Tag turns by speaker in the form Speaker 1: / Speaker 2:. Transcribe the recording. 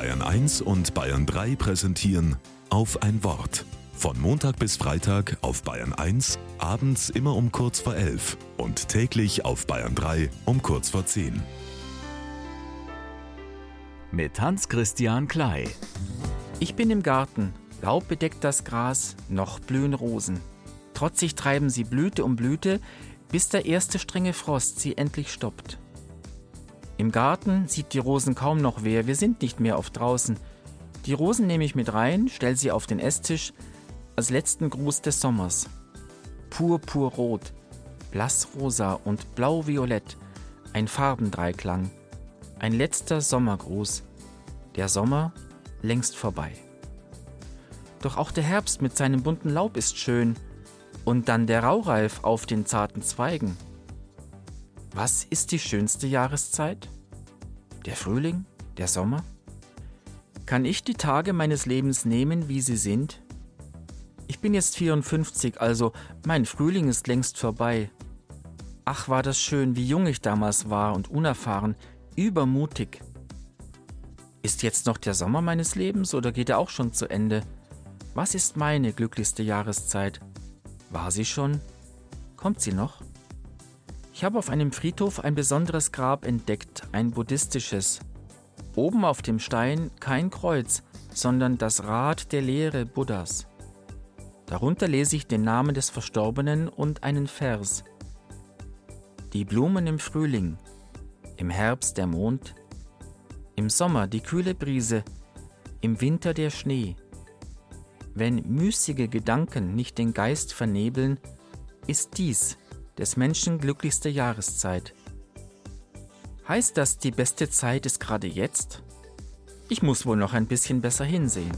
Speaker 1: Bayern 1 und Bayern 3 präsentieren auf ein Wort. Von Montag bis Freitag auf Bayern 1, abends immer um kurz vor 11 und täglich auf Bayern 3 um kurz vor 10.
Speaker 2: Mit Hans-Christian Klei.
Speaker 3: Ich bin im Garten, Laub bedeckt das Gras, noch blühen Rosen. Trotzig treiben sie Blüte um Blüte, bis der erste strenge Frost sie endlich stoppt. Im Garten sieht die Rosen kaum noch wer, wir sind nicht mehr oft draußen. Die Rosen nehme ich mit rein, stell sie auf den Esstisch, als letzten Gruß des Sommers. Purpurrot, blassrosa und blau-violett, ein Farbendreiklang, ein letzter Sommergruß. Der Sommer längst vorbei. Doch auch der Herbst mit seinem bunten Laub ist schön, und dann der Raureif auf den zarten Zweigen. Was ist die schönste Jahreszeit? Der Frühling? Der Sommer? Kann ich die Tage meines Lebens nehmen, wie sie sind? Ich bin jetzt 54, also mein Frühling ist längst vorbei. Ach, war das schön, wie jung ich damals war und unerfahren, übermutig. Ist jetzt noch der Sommer meines Lebens oder geht er auch schon zu Ende? Was ist meine glücklichste Jahreszeit? War sie schon? Kommt sie noch? Ich habe auf einem Friedhof ein besonderes Grab entdeckt, ein buddhistisches. Oben auf dem Stein kein Kreuz, sondern das Rad der Lehre Buddhas. Darunter lese ich den Namen des Verstorbenen und einen Vers. Die Blumen im Frühling, im Herbst der Mond, im Sommer die kühle Brise, im Winter der Schnee. Wenn müßige Gedanken nicht den Geist vernebeln, ist dies des Menschen glücklichste Jahreszeit. Heißt das, die beste Zeit ist gerade jetzt? Ich muss wohl noch ein bisschen besser hinsehen.